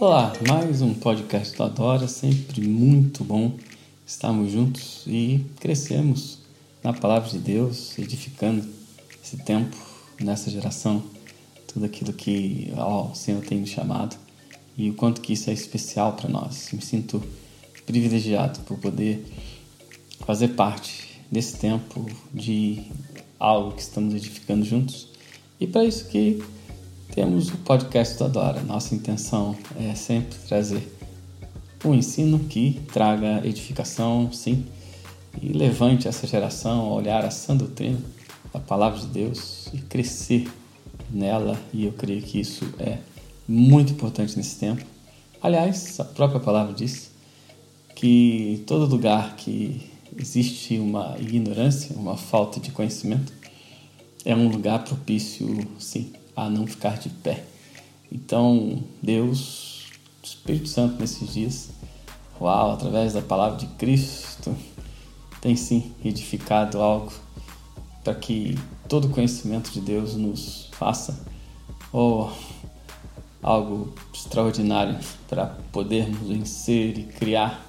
Olá, mais um podcast do Adora, sempre muito bom estarmos juntos e crescemos na palavra de Deus, edificando esse tempo nessa geração, tudo aquilo que ó, o Senhor tem me chamado e o quanto que isso é especial para nós. Me sinto privilegiado por poder fazer parte desse tempo de algo que estamos edificando juntos e para isso que temos o podcast do Adora. Nossa intenção é sempre trazer um ensino que traga edificação, sim, e levante essa geração a olhar a sã doutrina, a palavra de Deus e crescer nela. E eu creio que isso é muito importante nesse tempo. Aliás, a própria palavra diz que todo lugar que existe uma ignorância, uma falta de conhecimento, é um lugar propício, sim, a não ficar de pé. Então, Deus, Espírito Santo nesses dias, uau, através da palavra de Cristo, tem sim edificado algo para que todo conhecimento de Deus nos faça oh, algo extraordinário para podermos vencer e criar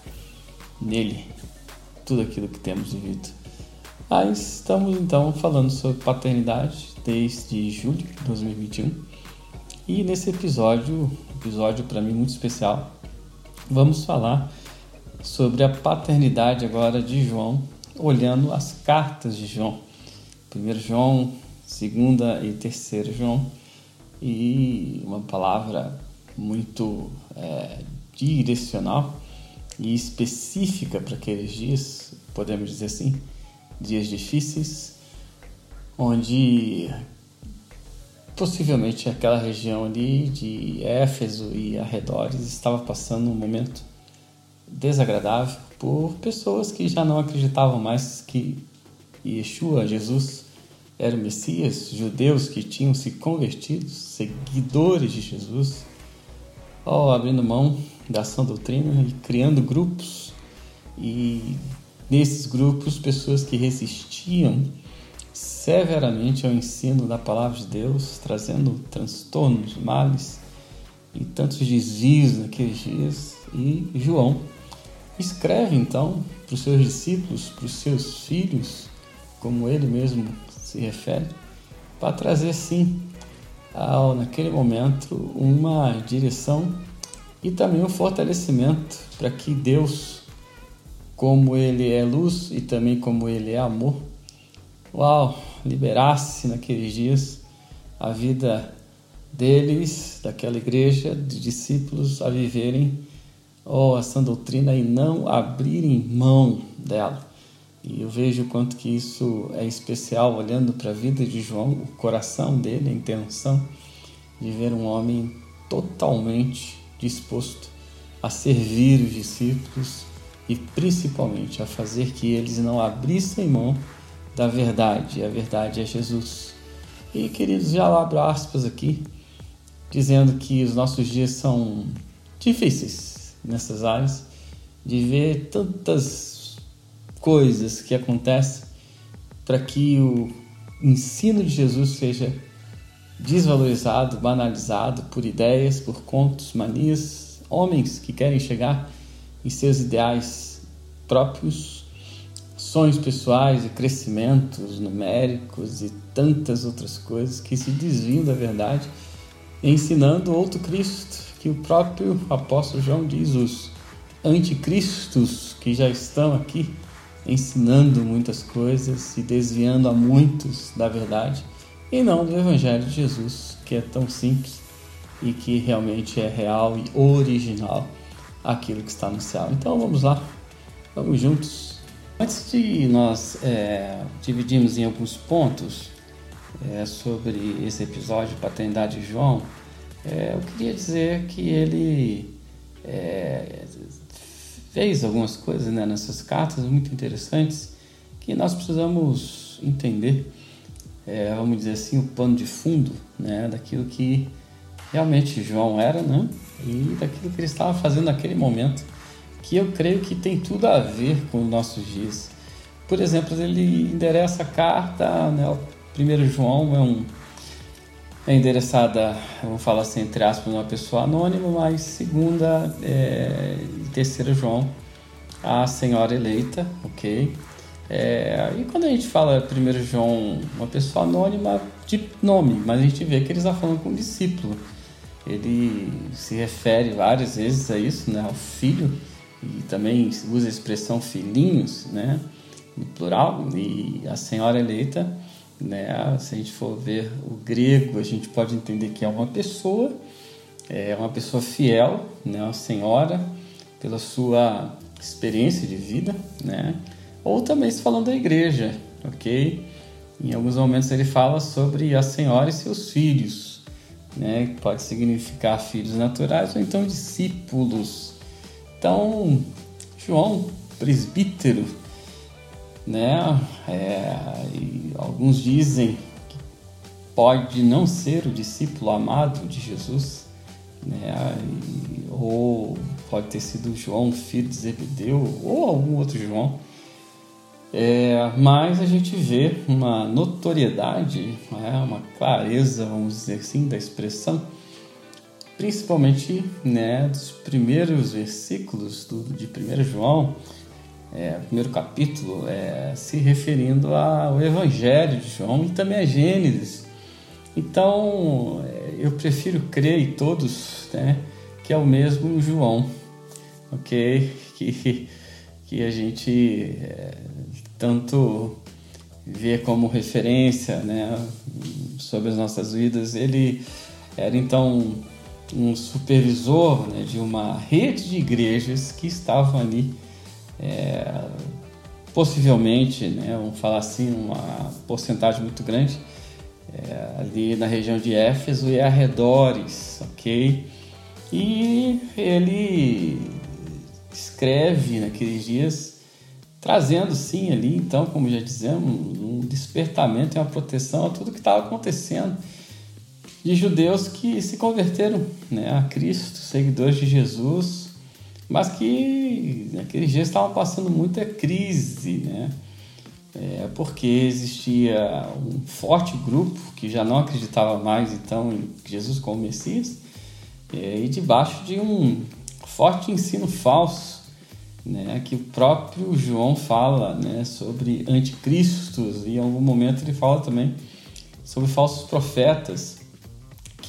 nele tudo aquilo que temos vivido. Mas estamos então falando sobre paternidade desde julho de 2021. E nesse episódio, episódio para mim muito especial, vamos falar sobre a paternidade agora de João, olhando as cartas de João. Primeiro João, segunda e terceiro João, e uma palavra muito é, direcional e específica para aqueles dias, podemos dizer assim, dias difíceis, onde possivelmente aquela região ali de Éfeso e arredores estava passando um momento desagradável por pessoas que já não acreditavam mais que Yeshua, Jesus, era o Messias, judeus que tinham se convertido, seguidores de Jesus, ó, abrindo mão da sã doutrina e criando grupos. E nesses grupos pessoas que resistiam severamente ao ensino da palavra de Deus, trazendo transtornos, males e tantos desvios naqueles dias. E João escreve então para os seus discípulos, para os seus filhos, como ele mesmo se refere, para trazer sim, ao, naquele momento, uma direção e também um fortalecimento para que Deus, como Ele é luz e também como Ele é amor, uau, liberasse naqueles dias a vida deles, daquela igreja, de discípulos, a viverem oh, essa doutrina e não abrirem mão dela. E eu vejo o quanto que isso é especial olhando para a vida de João, o coração dele, a intenção de ver um homem totalmente disposto a servir os discípulos e principalmente a fazer que eles não abrissem mão da verdade. A verdade é Jesus. E queridos, já abro aspas aqui, dizendo que os nossos dias são difíceis nessas áreas, de ver tantas coisas que acontecem para que o ensino de Jesus seja desvalorizado, banalizado por ideias, por contos, manias, homens que querem chegar em seus ideais próprios sonhos pessoais e crescimentos numéricos e tantas outras coisas que se desviam da verdade, ensinando outro Cristo, que o próprio apóstolo João diz, os anticristos que já estão aqui ensinando muitas coisas e desviando a muitos da verdade, e não do Evangelho de Jesus, que é tão simples e que realmente é real e original aquilo que está no céu. Então vamos lá, vamos juntos Antes de nós é, dividirmos em alguns pontos é, sobre esse episódio de paternidade de João, é, eu queria dizer que ele é, fez algumas coisas né, nessas cartas muito interessantes que nós precisamos entender, é, vamos dizer assim, o pano de fundo né, daquilo que realmente João era né, e daquilo que ele estava fazendo naquele momento que eu creio que tem tudo a ver com os nossos dias. Por exemplo, ele endereça a carta, né, o primeiro João é um, é endereçada, vamos falar assim, entre aspas, uma pessoa anônima, mas segunda é, e terceira João, a senhora eleita, ok? É, e quando a gente fala primeiro João, uma pessoa anônima de nome, mas a gente vê que ele está falando com um discípulo. Ele se refere várias vezes a isso, né, ao filho, e também usa a expressão filhinhos, né, no plural, e a senhora eleita né? Se a gente for ver o grego, a gente pode entender que é uma pessoa, é uma pessoa fiel, né? uma senhora, pela sua experiência de vida, né? ou também se falando da igreja, ok? Em alguns momentos ele fala sobre a senhora e seus filhos, né? pode significar filhos naturais ou então discípulos. Então, João, presbítero, né? É, alguns dizem que pode não ser o discípulo amado de Jesus, né? E, ou pode ter sido João, filho de Zebedeu, ou algum outro João. É, mas a gente vê uma notoriedade, né? uma clareza, vamos dizer assim, da expressão, principalmente né, dos primeiros versículos do, de 1 João, é, primeiro capítulo, é, se referindo ao Evangelho de João e também a Gênesis. Então, é, eu prefiro crer em todos né, que é o mesmo João, ok? Que, que a gente é, tanto vê como referência né, sobre as nossas vidas. Ele era então um supervisor né, de uma rede de igrejas que estavam ali é, possivelmente, né, vamos falar assim, uma porcentagem muito grande é, ali na região de Éfeso e arredores, ok? E ele escreve naqueles dias, trazendo sim ali, então, como já dizemos, um despertamento e uma proteção a tudo que estava acontecendo de judeus que se converteram né, a Cristo, seguidores de Jesus, mas que naqueles dias estavam passando muita crise, né? É, porque existia um forte grupo que já não acreditava mais então em Jesus como Messias é, e debaixo de um forte ensino falso, né? Que o próprio João fala, né? Sobre anticristos e em algum momento ele fala também sobre falsos profetas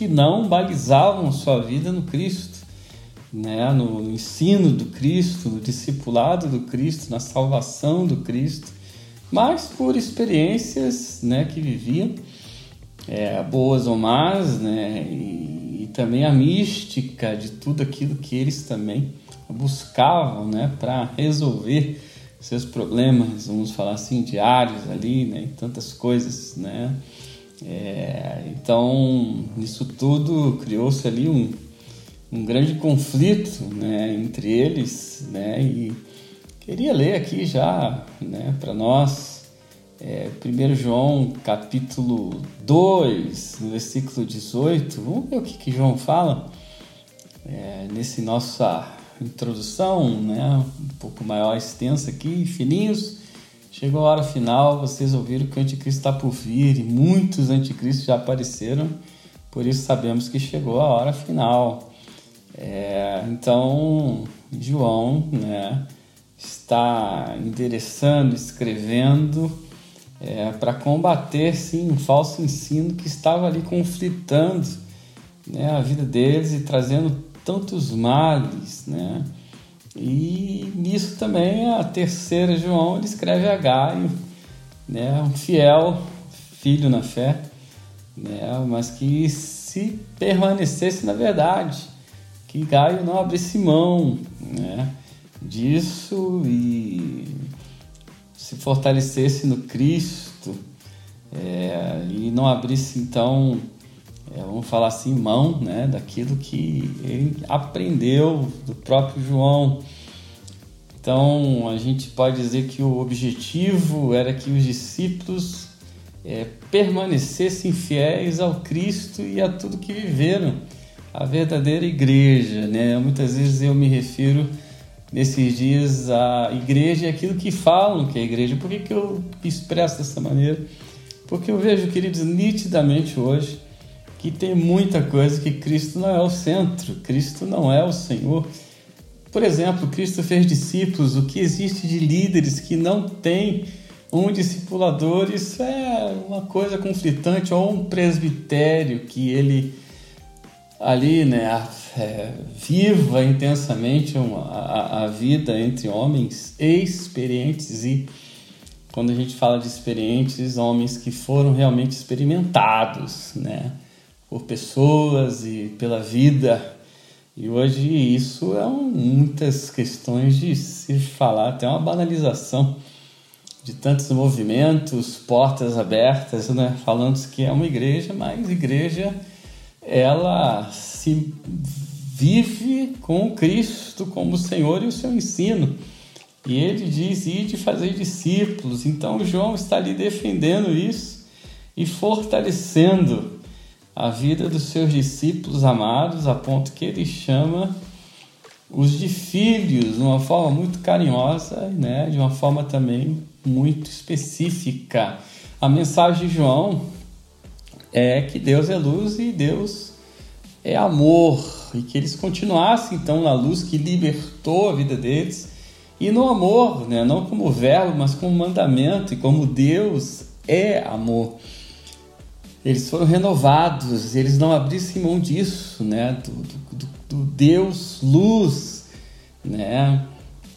que não balizavam sua vida no Cristo né, no ensino do Cristo, no discipulado do Cristo, na salvação do Cristo, mas por experiências né, que viviam, é, boas ou más, né, e, e, também a mística de tudo aquilo que eles também buscavam né, para resolver seus problemas, vamos falar assim, diários ali, né, tantas coisas, né. É, então, isso tudo criou-se ali um, um grande conflito né, entre eles, né, e queria ler aqui já né, para nós, é, 1 João capítulo 2, no versículo 18, vamos ver o que, que João fala é, nesse nossa introdução, né, um pouco maior, extensa aqui, fininhos, chegou a hora final, vocês ouviram que o anticristo está por vir, e muitos anticristos já apareceram, por isso sabemos que chegou a hora final. É, então, João né, está endereçando, escrevendo é, para combater sim um falso ensino que estava ali conflitando né, a vida deles e trazendo tantos males. Né? E nisso também a terceira João ele escreve a Gaio, né, um fiel filho na fé, né, mas que se permanecesse na verdade que Gaio não abrisse mão né, disso e se fortalecesse no Cristo é, e não abrisse então, é, vamos falar assim, mão né, daquilo que ele aprendeu do próprio João. Então a gente pode dizer que o objetivo era que os discípulos é, permanecessem fiéis ao Cristo e a tudo que viveram a verdadeira igreja, né? Muitas vezes eu me refiro nesses dias à igreja e aquilo que falam que é igreja. Por que, que eu expresso dessa maneira? Porque eu vejo, queridos, nitidamente hoje que tem muita coisa que Cristo não é o centro, Cristo não é o Senhor. Por exemplo, Cristo fez discípulos, o que existe de líderes que não têm um discipulador, isso é uma coisa conflitante, ou um presbitério que ele ali, né, é, viva intensamente uma, a, a vida entre homens experientes e quando a gente fala de experientes, homens que foram realmente experimentados, né, por pessoas e pela vida. E hoje isso é um, muitas questões de se falar, até uma banalização de tantos movimentos, portas abertas, né? falando que é uma igreja, mas igreja ela se vive com Cristo como Senhor e o seu ensino. E ele diz: de fazer discípulos. Então João está ali defendendo isso e fortalecendo a vida dos seus discípulos amados, a ponto que ele chama os de filhos de uma forma muito carinhosa, né? de uma forma também muito específica. A mensagem de João é que Deus é luz e Deus é amor, e que eles continuassem então na luz que libertou a vida deles e no amor, né? não como verbo, mas como mandamento, e como Deus é amor. Eles foram renovados, eles não abrissem mão disso, né? do, do, do Deus luz, né?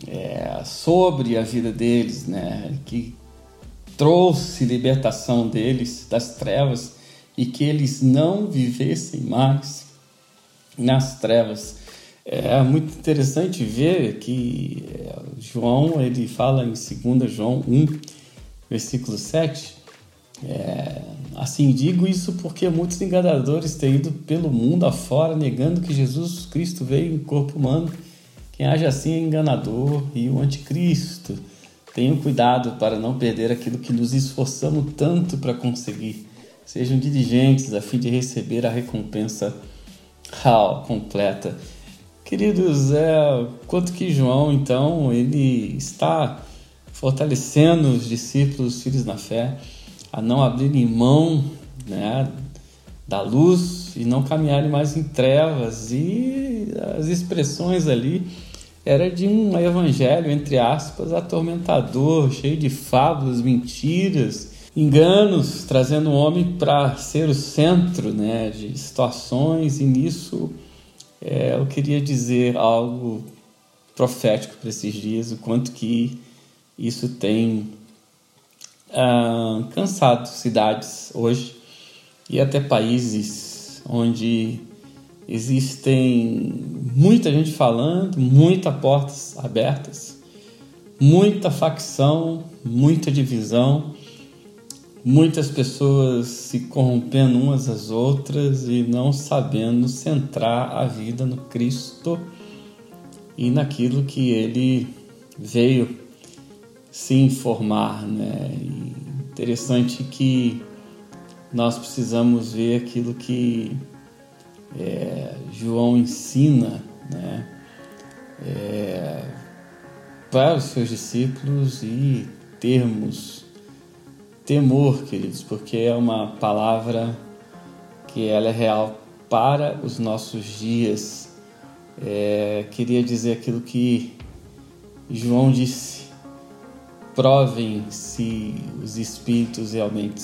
é, sobre a vida deles, né? Que trouxe libertação deles das trevas e que eles não vivessem mais nas trevas. É muito interessante ver que é, João ele fala em 2 João 1, versículo 7. É, assim digo isso porque muitos enganadores têm ido pelo mundo afora negando que Jesus Cristo veio em corpo humano quem age assim é enganador e o anticristo. Tenham cuidado para não perder aquilo que nos esforçamos tanto para conseguir. Sejam diligentes a fim de receber a recompensa real, completa. Queridos, é, quanto que João, então, ele está fortalecendo os discípulos, os filhos na fé, a não abrirem mão né, da luz e não caminharem mais em trevas. E as expressões ali era de um evangelho, entre aspas, atormentador, cheio de fábulas, mentiras, enganos, trazendo o homem para ser o centro né, de situações, e nisso é, eu queria dizer algo profético para esses dias, o quanto que isso tem ah, cansado cidades hoje e até países onde Existem muita gente falando, muitas portas abertas, muita facção, muita divisão, muitas pessoas se corrompendo umas às outras e não sabendo centrar a vida no Cristo e naquilo que ele veio se informar, né? E interessante que nós precisamos ver aquilo que é, João ensina né, é, para os seus discípulos e termos temor, queridos, porque é uma palavra que ela é real para os nossos dias. É, queria dizer aquilo que João disse: provem se os espíritos realmente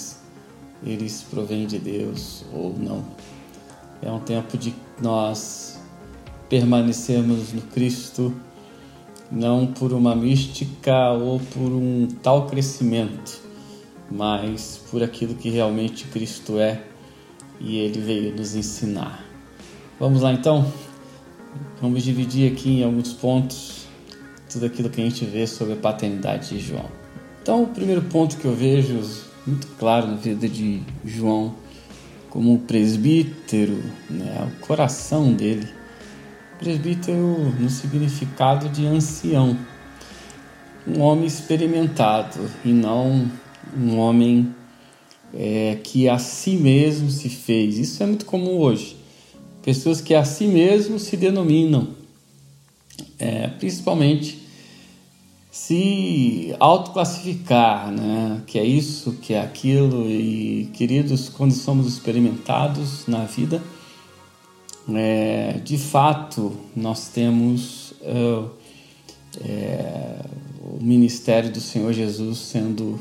eles provêm de Deus ou não. É um tempo de nós permanecermos no Cristo, não por uma mística ou por um tal crescimento, mas por aquilo que realmente Cristo é e ele veio nos ensinar. Vamos lá então? Vamos dividir aqui em alguns pontos tudo aquilo que a gente vê sobre a paternidade de João. Então, o primeiro ponto que eu vejo muito claro na vida de João como presbítero, né, o coração dele. Presbítero no significado de ancião, um homem experimentado e não um homem é, que a si mesmo se fez. Isso é muito comum hoje. Pessoas que a si mesmo se denominam, é, principalmente se autoclassificar, né? que é isso, que é aquilo, e queridos, quando somos experimentados na vida, é, de fato nós temos é, é, o ministério do Senhor Jesus sendo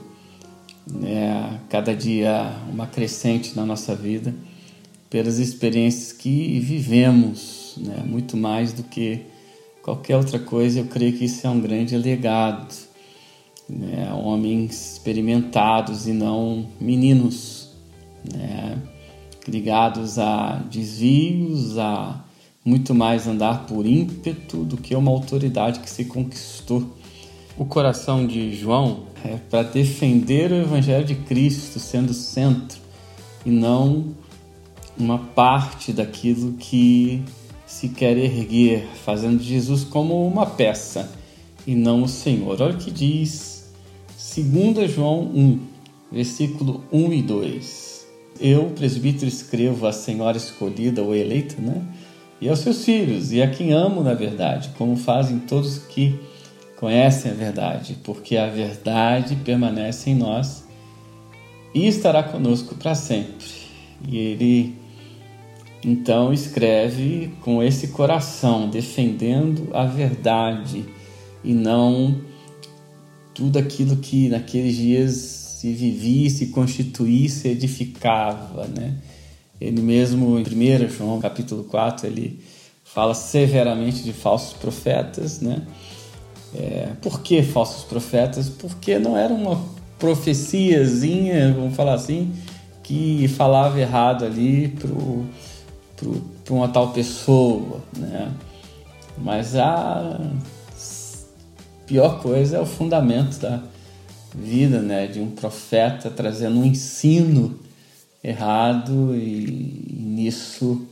né, cada dia uma crescente na nossa vida, pelas experiências que vivemos, né, muito mais do que qualquer outra coisa, eu creio que isso é um grande legado. Né? Homens experimentados e não meninos, né? ligados a desvios, a muito mais andar por ímpeto do que uma autoridade que se conquistou. O coração de João é para defender o Evangelho de Cristo sendo centro e não uma parte daquilo que se quer erguer, fazendo Jesus como uma peça e não o Senhor. Olha o que diz 2 João 1, versículo 1 e 2. Eu, presbítero, escrevo à senhora escolhida ou eleita, né? E aos seus filhos, e a quem amo na verdade, como fazem todos que conhecem a verdade, porque a verdade permanece em nós e estará conosco para sempre. E ele então escreve com esse coração, defendendo a verdade e não tudo aquilo que naqueles dias se vivia, se constituía, se edificava, né? Ele mesmo em 1 João capítulo 4, ele fala severamente de falsos profetas, né? É, por que falsos profetas? Porque não era uma profeciazinha, vamos falar assim, que falava errado ali pro para uma tal pessoa, né? Mas a pior coisa é o fundamento da vida, né? De um profeta trazendo um ensino errado e, e nisso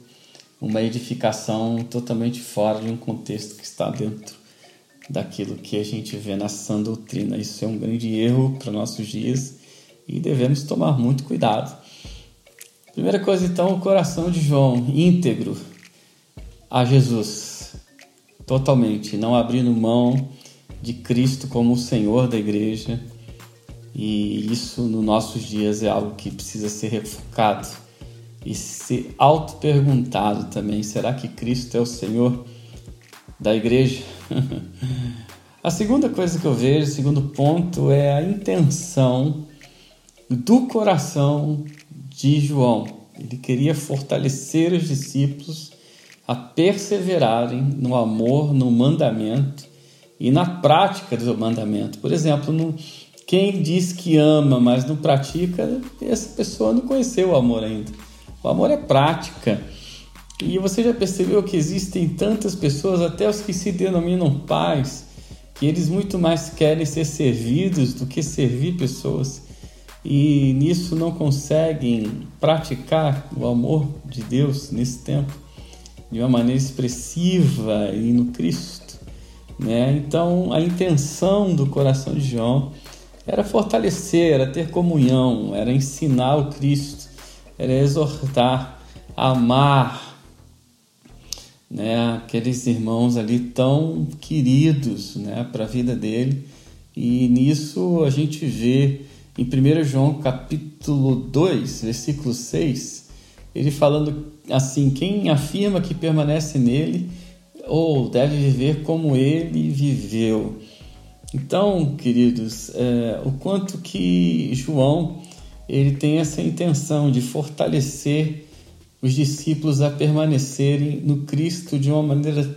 uma edificação totalmente fora de um contexto que está dentro daquilo que a gente vê na sã doutrina. Isso é um grande erro para nossos dias e devemos tomar muito cuidado Primeira coisa, então, o coração de João íntegro a Jesus, totalmente, não abrindo mão de Cristo como o Senhor da igreja. E isso nos nossos dias é algo que precisa ser refocado e ser auto-perguntado também: será que Cristo é o Senhor da igreja? a segunda coisa que eu vejo, o segundo ponto, é a intenção do coração de João. Ele queria fortalecer os discípulos a perseverarem no amor, no mandamento e na prática do mandamento. Por exemplo, no, quem diz que ama, mas não pratica, essa pessoa não conheceu o amor ainda. O amor é prática. E você já percebeu que existem tantas pessoas, até os que se denominam pais, que eles muito mais querem ser servidos do que servir pessoas e nisso não conseguem praticar o amor de Deus nesse tempo de uma maneira expressiva e no Cristo, né? Então a intenção do coração de João era fortalecer, era ter comunhão, era ensinar o Cristo, era exortar, amar, né? Aqueles irmãos ali tão queridos, né? Para a vida dele e nisso a gente vê em 1 João capítulo 2, versículo 6, ele falando assim: quem afirma que permanece nele ou deve viver como ele viveu. Então, queridos, é, o quanto que João ele tem essa intenção de fortalecer os discípulos a permanecerem no Cristo de uma maneira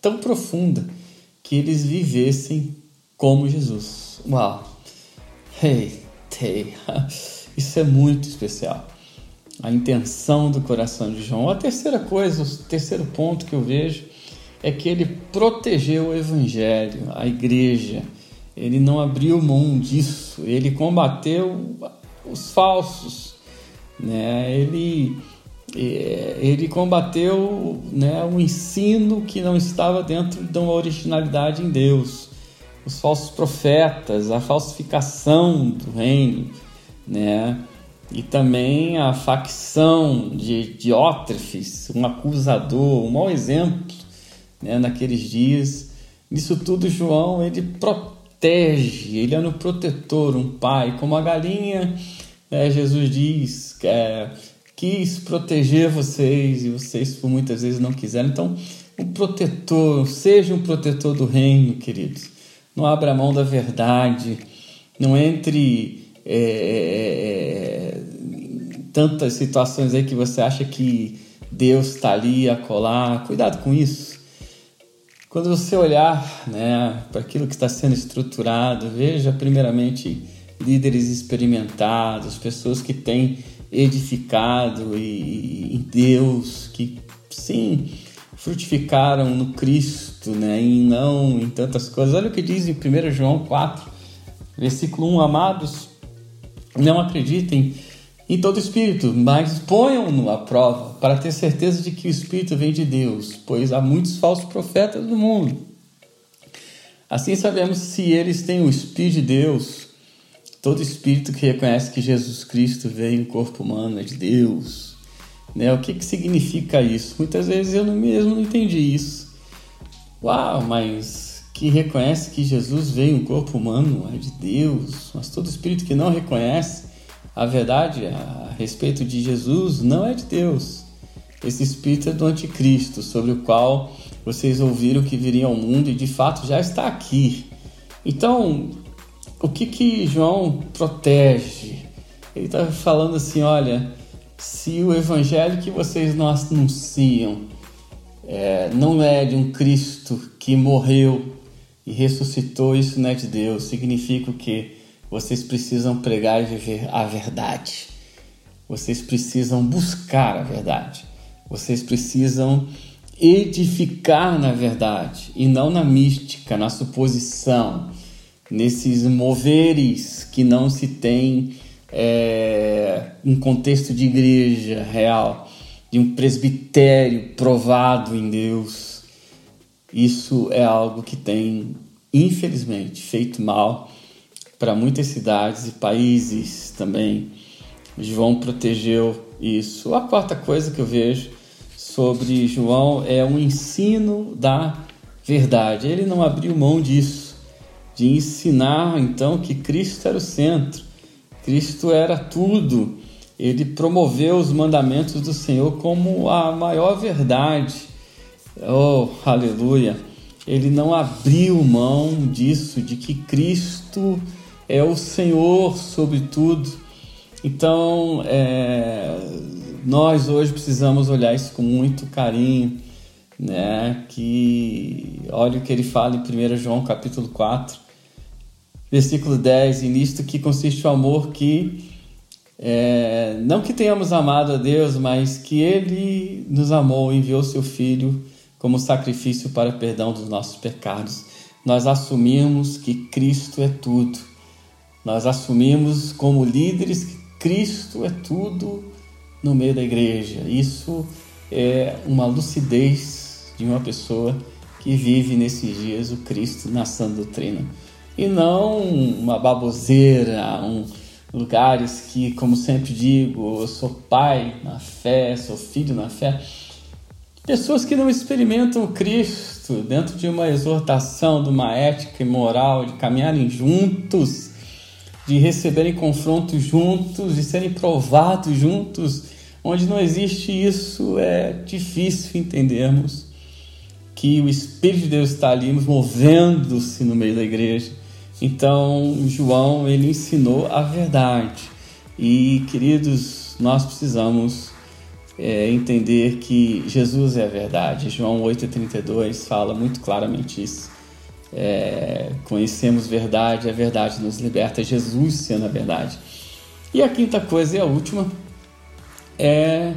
tão profunda que eles vivessem como Jesus. Uau! Hey, Isso é muito especial. A intenção do coração de João. A terceira coisa, o terceiro ponto que eu vejo é que ele protegeu o evangelho, a igreja. Ele não abriu mão disso. Ele combateu os falsos, né? Ele é, ele combateu né, o ensino que não estava dentro de uma originalidade em Deus os falsos profetas, a falsificação do reino, né? E também a facção de Diótrefes, um acusador, um mau exemplo, né? Naqueles dias. Nisso tudo, João ele protege, ele é um protetor, um pai, como a galinha, é, Jesus diz, é, quis proteger vocês e vocês por muitas vezes não quiseram. Então, um protetor, seja um protetor do reino, queridos. Não abra mão da verdade, não entre é, é, é tantas situações aí que você acha que Deus está ali a colar. Cuidado com isso. Quando você olhar né, para aquilo que está sendo estruturado, veja primeiramente líderes experimentados, pessoas que têm edificado e, em Deus, que sim, frutificaram no Cristo, né, e não em tantas coisas. Olha o que diz em 1 João 4, versículo 1, amados, não acreditem em todo espírito, mas ponham-no à prova, para ter certeza de que o espírito vem de Deus, pois há muitos falsos profetas no mundo. Assim sabemos se eles têm o espírito de Deus. Todo espírito que reconhece que Jesus Cristo veio em corpo humano é de Deus. Né? O que, que significa isso? Muitas vezes eu mesmo não entendi isso. Uau, mas que reconhece que Jesus veio em corpo humano é de Deus. Mas todo espírito que não reconhece a verdade a respeito de Jesus não é de Deus. Esse espírito é do anticristo, sobre o qual vocês ouviram que viria ao mundo e de fato já está aqui. Então, o que que João protege? Ele está falando assim, olha, se o evangelho que vocês não anunciam é, não é de um Cristo que morreu e ressuscitou, isso não é de Deus. Significa o quê? Vocês precisam pregar e viver a verdade. Vocês precisam buscar a verdade. Vocês precisam edificar na verdade e não na mística, na suposição, nesses moveres que não se tem é, um contexto de igreja real, de um presbitério provado em Deus. Isso é algo que tem, infelizmente, feito mal para muitas cidades e países também. João protegeu isso. A quarta coisa que eu vejo sobre João é o ensino da verdade. Ele não abriu mão disso, de ensinar então que Cristo era o centro, Cristo era tudo. Ele promoveu os mandamentos do Senhor como a maior verdade. Oh, aleluia! Ele não abriu mão disso, de que Cristo é o Senhor sobre tudo. Então, é, nós hoje precisamos olhar isso com muito carinho, né? Que olha o que ele fala em 1 João capítulo 4, versículo 10, e nisto que consiste o amor que é, não que tenhamos amado a Deus, mas que Ele nos amou enviou seu Filho como sacrifício para perdão dos nossos pecados. Nós assumimos que Cristo é tudo nós assumimos como líderes que Cristo é tudo no meio da igreja. Isso é uma lucidez de uma pessoa que vive nesses dias o Cristo na sã doutrina. E não uma baboseira, um, lugares que, como sempre digo, eu sou pai na fé, sou filho na fé. Pessoas que não experimentam Cristo dentro de uma exortação, de uma ética e moral, de caminharem juntos de receberem confrontos juntos, de serem provados juntos, onde não existe isso, é difícil entendermos que o Espírito de Deus está ali movendo-se no meio da igreja. Então, João, ele ensinou a verdade. E, queridos, nós precisamos é, entender que Jesus é a verdade. João 8,32 fala muito claramente isso é, conhecemos verdade, a verdade nos liberta, Jesus sendo a verdade. E a quinta coisa e a última é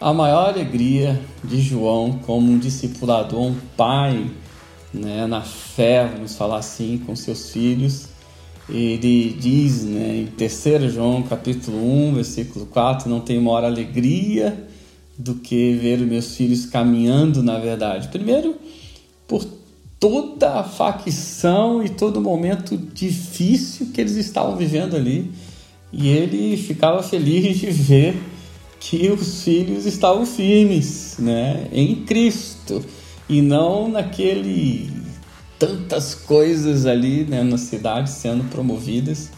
a maior alegria de João como um discipulador, um pai né, na fé, vamos falar assim, com seus filhos. Ele diz né, em 3 João capítulo 1, versículo 4, não tem maior alegria do que ver os meus filhos caminhando na verdade. Primeiro, por toda a facção e todo momento difícil que eles estavam vivendo ali. E ele ficava feliz de ver que os filhos estavam firmes, né, em Cristo e não naquele tantas coisas ali né, na cidade sendo promovidas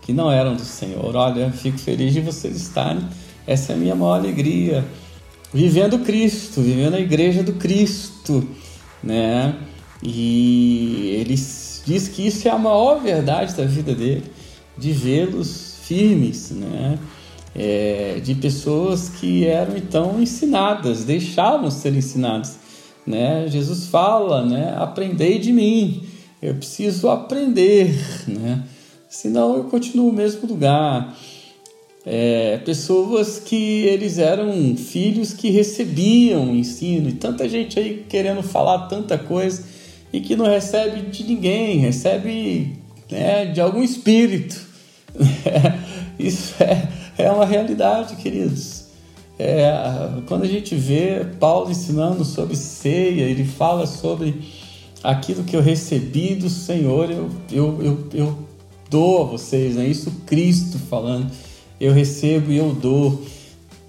que não eram do Senhor. Olha, fico feliz de vocês estarem. Essa é a minha maior alegria. Vivendo Cristo, vivendo a igreja do Cristo, né? E ele diz que isso é a maior verdade da vida dele, de vê-los firmes, né? É, de pessoas que eram então ensinadas, deixavam ser ensinadas. Né? Jesus fala, né? aprendei de mim, eu preciso aprender, né? senão eu continuo no mesmo lugar. É, pessoas que eles eram filhos que recebiam ensino, e tanta gente aí querendo falar tanta coisa e que não recebe de ninguém, recebe né, de algum espírito. Isso é, é uma realidade, queridos. É, quando a gente vê Paulo ensinando sobre ceia, ele fala sobre aquilo que eu recebi do Senhor, eu, eu, eu, eu dou a vocês, né? Isso Cristo falando, eu recebo e eu dou.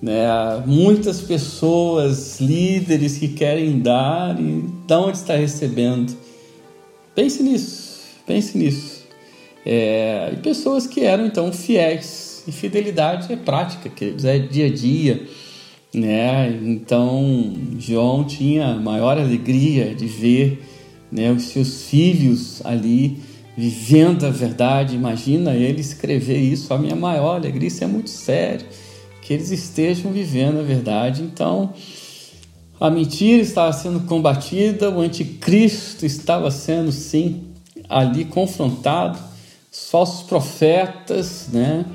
Né? Muitas pessoas, líderes que querem dar e de onde está recebendo. Pense nisso, pense nisso. É, e pessoas que eram então fiéis. E fidelidade é prática, queridos, é dia a dia. Né? Então, João tinha maior alegria de ver né, os seus filhos ali vivendo a verdade. Imagina ele escrever isso. A minha maior alegria, isso é muito sério, que eles estejam vivendo a verdade. Então, a mentira estava sendo combatida, o anticristo estava sendo, sim, ali confrontado, os falsos profetas, né?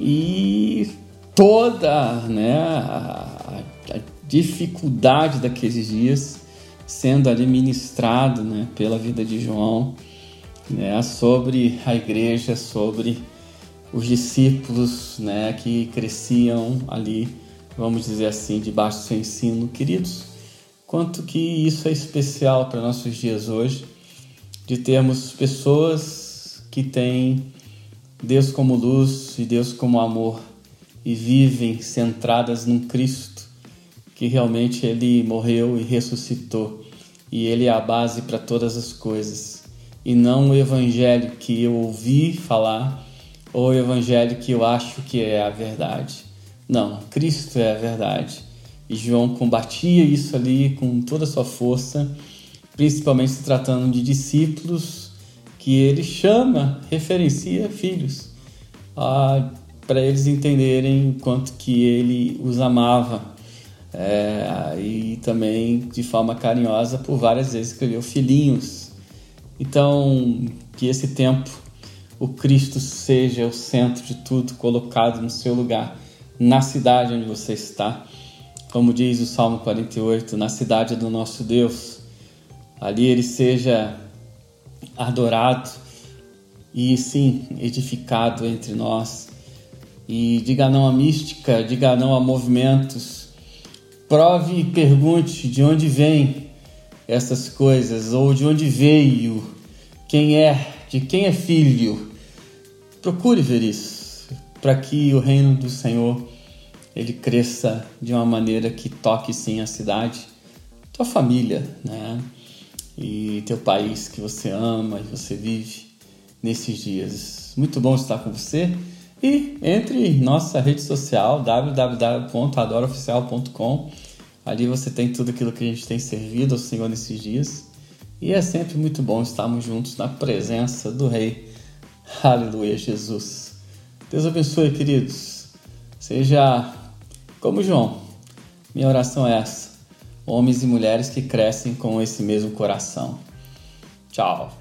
E toda né, a, a dificuldade daqueles dias sendo ali ministrado né, pela vida de João né, sobre a igreja, sobre os discípulos né, que cresciam ali, vamos dizer assim, debaixo do seu ensino. Queridos, quanto que isso é especial para nossos dias hoje, de termos pessoas que têm Deus como luz e Deus como amor e vivem centradas num Cristo que realmente ele morreu e ressuscitou e ele é a base para todas as coisas e não o evangelho que eu ouvi falar ou o evangelho que eu acho que é a verdade. Não, Cristo é a verdade. E João combatia isso ali com toda a sua força, principalmente se tratando de discípulos que ele chama, referencia filhos, ah, para eles entenderem quanto que ele os amava. É, e também de forma carinhosa por várias vezes escreveu filhinhos então, que esse tempo o Cristo seja o centro de tudo, colocado no seu lugar, na cidade onde você está. Como diz o Salmo 48, na cidade do nosso Deus. Ali ele seja adorado e sim edificado entre nós. E diga não à mística, diga não a movimentos. Prove e pergunte de onde vem essas coisas ou de onde veio, quem é, de quem é filho. Procure ver isso, para que o reino do Senhor ele cresça de uma maneira que toque sim a cidade, tua família, né? E teu país que você ama e você vive nesses dias. Muito bom estar com você. E entre em nossa rede social www.adoroficial.com Ali você tem tudo aquilo que a gente tem servido ao Senhor nesses dias. E é sempre muito bom estarmos juntos na presença do Rei. Aleluia, Jesus. Deus abençoe, queridos. Seja como João. Minha oração é essa. Homens e mulheres que crescem com esse mesmo coração. Tchau.